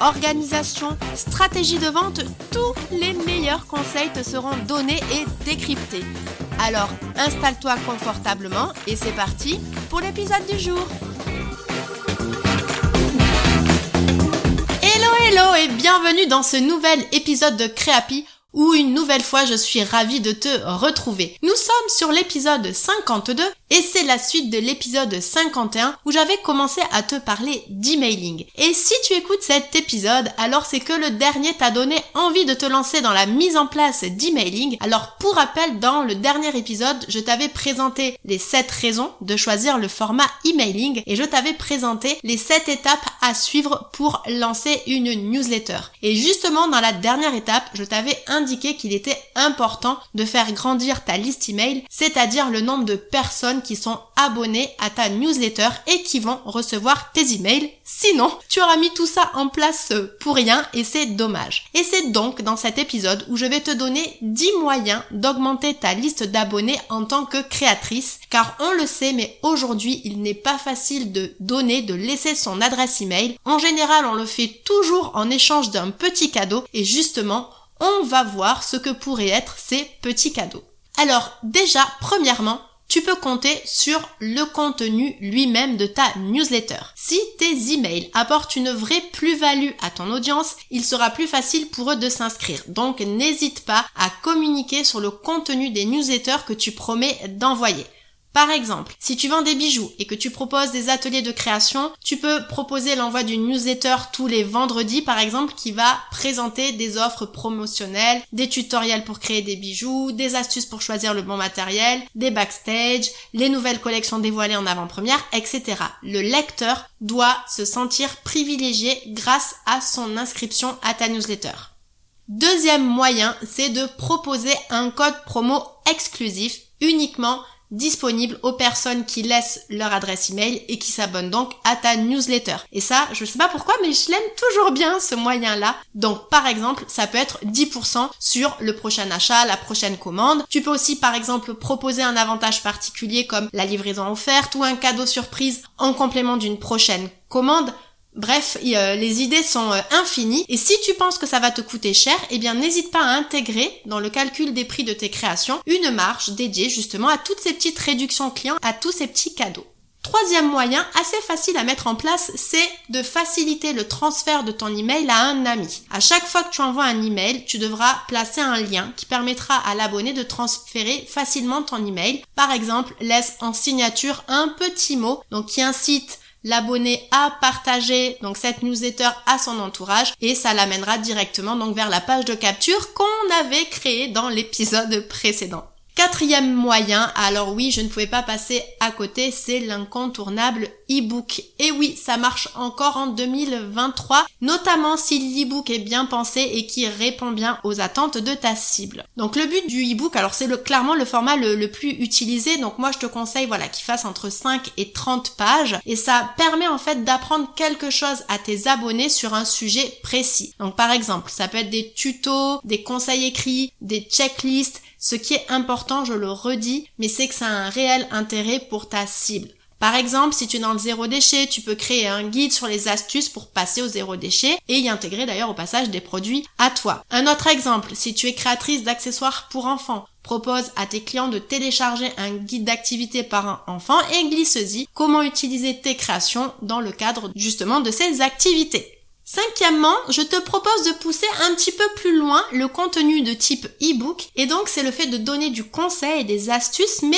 organisation, stratégie de vente, tous les meilleurs conseils te seront donnés et décryptés. Alors installe-toi confortablement et c'est parti pour l'épisode du jour. Hello hello et bienvenue dans ce nouvel épisode de Créapi où une nouvelle fois je suis ravie de te retrouver. Nous sommes sur l'épisode 52 et c'est la suite de l'épisode 51 où j'avais commencé à te parler d'emailing. Et si tu écoutes cet épisode, alors c'est que le dernier t'a donné envie de te lancer dans la mise en place d'emailing. Alors pour rappel, dans le dernier épisode, je t'avais présenté les 7 raisons de choisir le format emailing et je t'avais présenté les 7 étapes à suivre pour lancer une newsletter. Et justement dans la dernière étape, je t'avais qu'il était important de faire grandir ta liste email, c'est-à-dire le nombre de personnes qui sont abonnés à ta newsletter et qui vont recevoir tes emails. Sinon, tu auras mis tout ça en place pour rien et c'est dommage. Et c'est donc dans cet épisode où je vais te donner 10 moyens d'augmenter ta liste d'abonnés en tant que créatrice car on le sait mais aujourd'hui il n'est pas facile de donner, de laisser son adresse email. En général on le fait toujours en échange d'un petit cadeau et justement on va voir ce que pourraient être ces petits cadeaux. Alors déjà, premièrement, tu peux compter sur le contenu lui-même de ta newsletter. Si tes emails apportent une vraie plus-value à ton audience, il sera plus facile pour eux de s'inscrire. Donc n'hésite pas à communiquer sur le contenu des newsletters que tu promets d'envoyer. Par exemple, si tu vends des bijoux et que tu proposes des ateliers de création, tu peux proposer l'envoi d'une newsletter tous les vendredis par exemple qui va présenter des offres promotionnelles, des tutoriels pour créer des bijoux, des astuces pour choisir le bon matériel, des backstage, les nouvelles collections dévoilées en avant-première, etc. Le lecteur doit se sentir privilégié grâce à son inscription à ta newsletter. Deuxième moyen, c'est de proposer un code promo exclusif uniquement disponible aux personnes qui laissent leur adresse email et qui s'abonnent donc à ta newsletter. Et ça, je sais pas pourquoi, mais je l'aime toujours bien ce moyen-là. Donc par exemple, ça peut être 10% sur le prochain achat, la prochaine commande. Tu peux aussi par exemple proposer un avantage particulier comme la livraison offerte ou un cadeau surprise en complément d'une prochaine commande. Bref, les idées sont euh, infinies et si tu penses que ça va te coûter cher, eh bien n'hésite pas à intégrer dans le calcul des prix de tes créations une marge dédiée justement à toutes ces petites réductions clients, à tous ces petits cadeaux. Troisième moyen, assez facile à mettre en place, c'est de faciliter le transfert de ton email à un ami. À chaque fois que tu envoies un email, tu devras placer un lien qui permettra à l'abonné de transférer facilement ton email. Par exemple, laisse en signature un petit mot, donc qui incite l'abonné a partagé donc cette newsletter à son entourage et ça l'amènera directement donc vers la page de capture qu'on avait créée dans l'épisode précédent. Quatrième moyen, alors oui, je ne pouvais pas passer à côté, c'est l'incontournable e-book. Et oui, ça marche encore en 2023, notamment si l'e-book est bien pensé et qui répond bien aux attentes de ta cible. Donc le but du e-book, alors c'est clairement le format le, le, plus utilisé, donc moi je te conseille voilà qu'il fasse entre 5 et 30 pages et ça permet en fait d'apprendre quelque chose à tes abonnés sur un sujet précis. Donc par exemple, ça peut être des tutos, des conseils écrits, des checklists, ce qui est important, je le redis, mais c'est que ça a un réel intérêt pour ta cible. Par exemple, si tu es dans le zéro déchet, tu peux créer un guide sur les astuces pour passer au zéro déchet et y intégrer d'ailleurs au passage des produits à toi. Un autre exemple, si tu es créatrice d'accessoires pour enfants, propose à tes clients de télécharger un guide d'activité par un enfant et glisse-y comment utiliser tes créations dans le cadre justement de ces activités. Cinquièmement, je te propose de pousser un petit peu plus loin le contenu de type e-book et donc c'est le fait de donner du conseil et des astuces mais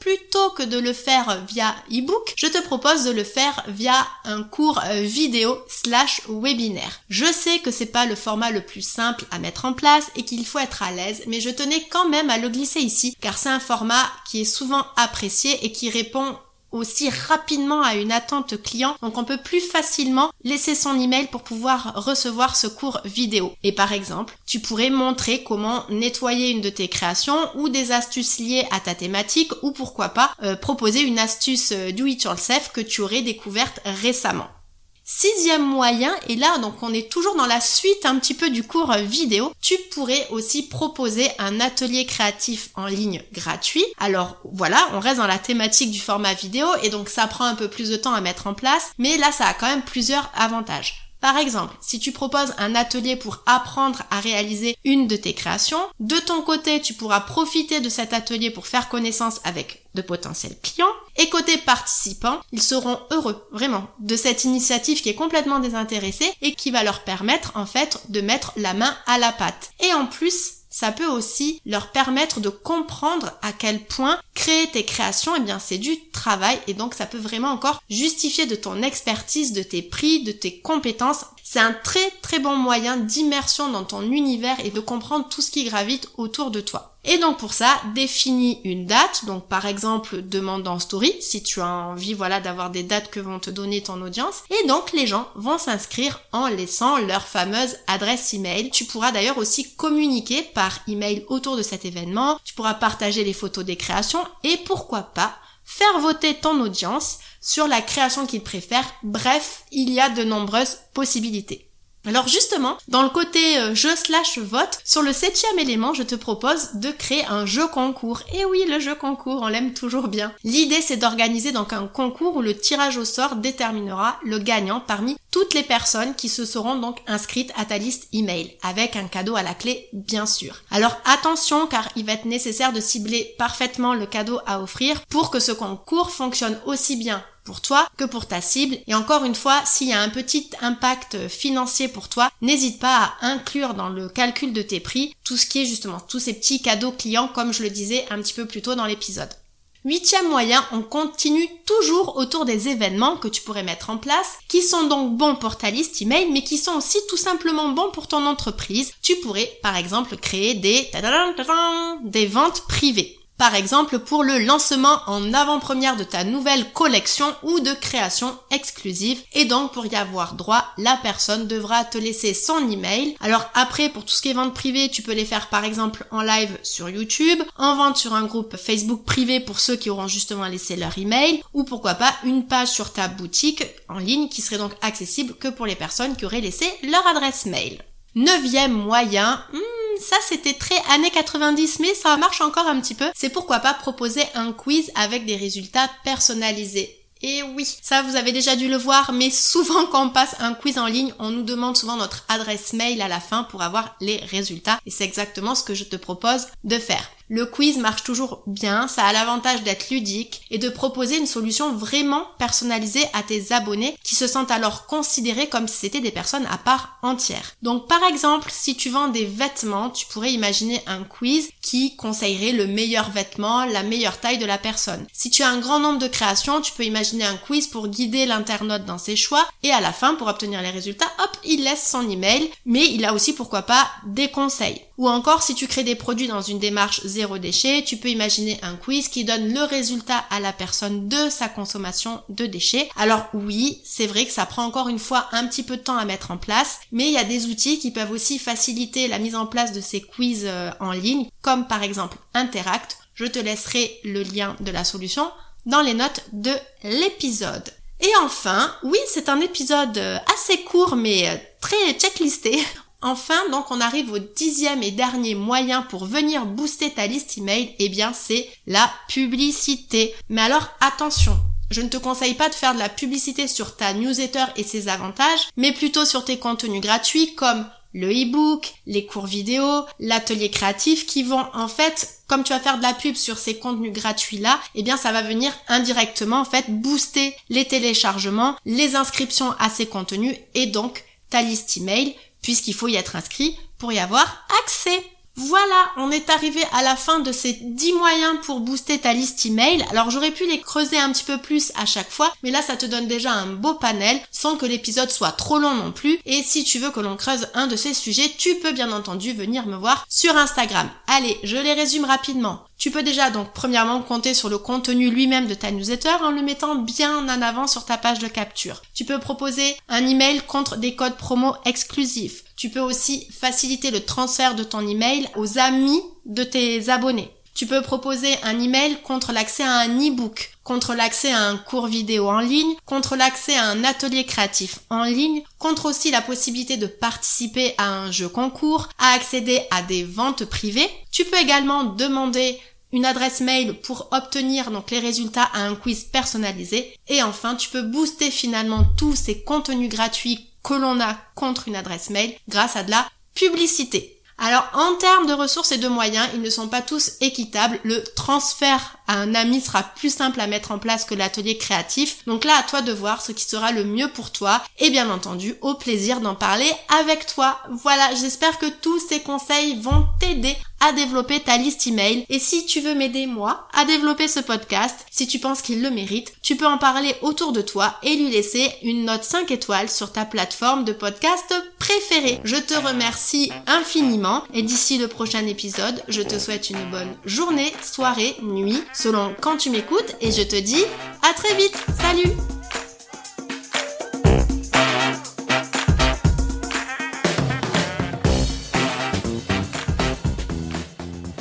plutôt que de le faire via e-book, je te propose de le faire via un cours euh, vidéo slash webinaire. Je sais que c'est pas le format le plus simple à mettre en place et qu'il faut être à l'aise, mais je tenais quand même à le glisser ici car c'est un format qui est souvent apprécié et qui répond aussi rapidement à une attente client, donc on peut plus facilement laisser son email pour pouvoir recevoir ce cours vidéo. Et par exemple, tu pourrais montrer comment nettoyer une de tes créations ou des astuces liées à ta thématique ou pourquoi pas euh, proposer une astuce euh, do it yourself que tu aurais découverte récemment. Sixième moyen, et là donc on est toujours dans la suite un petit peu du cours vidéo, tu pourrais aussi proposer un atelier créatif en ligne gratuit. Alors voilà, on reste dans la thématique du format vidéo et donc ça prend un peu plus de temps à mettre en place, mais là ça a quand même plusieurs avantages. Par exemple, si tu proposes un atelier pour apprendre à réaliser une de tes créations, de ton côté, tu pourras profiter de cet atelier pour faire connaissance avec de potentiels clients. Et côté participants, ils seront heureux, vraiment, de cette initiative qui est complètement désintéressée et qui va leur permettre, en fait, de mettre la main à la pâte. Et en plus, ça peut aussi leur permettre de comprendre à quel point créer tes créations, eh bien, c'est du travail et donc ça peut vraiment encore justifier de ton expertise, de tes prix, de tes compétences. C'est un très très bon moyen d'immersion dans ton univers et de comprendre tout ce qui gravite autour de toi. Et donc pour ça, définis une date. Donc par exemple, demande en story si tu as envie voilà d'avoir des dates que vont te donner ton audience. Et donc les gens vont s'inscrire en laissant leur fameuse adresse email. Tu pourras d'ailleurs aussi communiquer par email autour de cet événement. Tu pourras partager les photos des créations et pourquoi pas faire voter ton audience sur la création qu'ils préfèrent. Bref, il y a de nombreuses possibilités. Alors justement, dans le côté euh, jeu slash vote, sur le septième élément, je te propose de créer un jeu concours. Et oui, le jeu concours, on l'aime toujours bien. L'idée, c'est d'organiser donc un concours où le tirage au sort déterminera le gagnant parmi toutes les personnes qui se seront donc inscrites à ta liste email, avec un cadeau à la clé, bien sûr. Alors attention, car il va être nécessaire de cibler parfaitement le cadeau à offrir pour que ce concours fonctionne aussi bien pour toi que pour ta cible. Et encore une fois, s'il y a un petit impact financier pour toi, n'hésite pas à inclure dans le calcul de tes prix tout ce qui est justement tous ces petits cadeaux clients comme je le disais un petit peu plus tôt dans l'épisode. Huitième moyen, on continue toujours autour des événements que tu pourrais mettre en place, qui sont donc bons pour ta liste email, mais qui sont aussi tout simplement bons pour ton entreprise. Tu pourrais, par exemple, créer des, des ventes privées. Par exemple, pour le lancement en avant-première de ta nouvelle collection ou de création exclusive. Et donc, pour y avoir droit, la personne devra te laisser son email. Alors après, pour tout ce qui est vente privée, tu peux les faire par exemple en live sur YouTube, en vente sur un groupe Facebook privé pour ceux qui auront justement laissé leur email, ou pourquoi pas une page sur ta boutique en ligne qui serait donc accessible que pour les personnes qui auraient laissé leur adresse mail. Neuvième moyen, hmm, ça c'était très années 90 mais ça marche encore un petit peu, c'est pourquoi pas proposer un quiz avec des résultats personnalisés. Et oui, ça vous avez déjà dû le voir, mais souvent quand on passe un quiz en ligne, on nous demande souvent notre adresse mail à la fin pour avoir les résultats. Et c'est exactement ce que je te propose de faire. Le quiz marche toujours bien, ça a l'avantage d'être ludique et de proposer une solution vraiment personnalisée à tes abonnés qui se sentent alors considérés comme si c'était des personnes à part entière. Donc par exemple, si tu vends des vêtements, tu pourrais imaginer un quiz qui conseillerait le meilleur vêtement, la meilleure taille de la personne. Si tu as un grand nombre de créations, tu peux imaginer un quiz pour guider l'internaute dans ses choix et à la fin, pour obtenir les résultats, hop, il laisse son email, mais il a aussi pourquoi pas des conseils. Ou encore, si tu crées des produits dans une démarche zéro déchet, tu peux imaginer un quiz qui donne le résultat à la personne de sa consommation de déchets. Alors oui, c'est vrai que ça prend encore une fois un petit peu de temps à mettre en place, mais il y a des outils qui peuvent aussi faciliter la mise en place de ces quiz euh, en ligne, comme par exemple Interact. Je te laisserai le lien de la solution dans les notes de l'épisode. Et enfin, oui, c'est un épisode euh, assez court mais euh, très checklisté. Enfin, donc on arrive au dixième et dernier moyen pour venir booster ta liste email, et eh bien c'est la publicité. Mais alors attention, je ne te conseille pas de faire de la publicité sur ta newsletter et ses avantages, mais plutôt sur tes contenus gratuits comme le e-book, les cours vidéo, l'atelier créatif qui vont en fait, comme tu vas faire de la pub sur ces contenus gratuits là, eh bien ça va venir indirectement en fait booster les téléchargements, les inscriptions à ces contenus et donc ta liste email puisqu'il faut y être inscrit pour y avoir accès. Voilà, on est arrivé à la fin de ces 10 moyens pour booster ta liste email. Alors j'aurais pu les creuser un petit peu plus à chaque fois, mais là ça te donne déjà un beau panel sans que l'épisode soit trop long non plus. Et si tu veux que l'on creuse un de ces sujets, tu peux bien entendu venir me voir sur Instagram. Allez, je les résume rapidement. Tu peux déjà donc premièrement compter sur le contenu lui-même de ta newsletter en le mettant bien en avant sur ta page de capture. Tu peux proposer un email contre des codes promo exclusifs. Tu peux aussi faciliter le transfert de ton email aux amis de tes abonnés. Tu peux proposer un email contre l'accès à un e-book, contre l'accès à un cours vidéo en ligne, contre l'accès à un atelier créatif en ligne, contre aussi la possibilité de participer à un jeu concours, à accéder à des ventes privées. Tu peux également demander une adresse mail pour obtenir donc les résultats à un quiz personnalisé et enfin tu peux booster finalement tous ces contenus gratuits que l'on a contre une adresse mail grâce à de la publicité. Alors en termes de ressources et de moyens, ils ne sont pas tous équitables. Le transfert à un ami sera plus simple à mettre en place que l'atelier créatif. Donc là, à toi de voir ce qui sera le mieux pour toi et bien entendu, au plaisir d'en parler avec toi. Voilà, j'espère que tous ces conseils vont t'aider à développer ta liste email. Et si tu veux m'aider moi à développer ce podcast, si tu penses qu'il le mérite, tu peux en parler autour de toi et lui laisser une note 5 étoiles sur ta plateforme de podcast préférée. Je te remercie infiniment et d'ici le prochain épisode, je te souhaite une bonne journée, soirée, nuit, selon quand tu m'écoutes et je te dis à très vite. Salut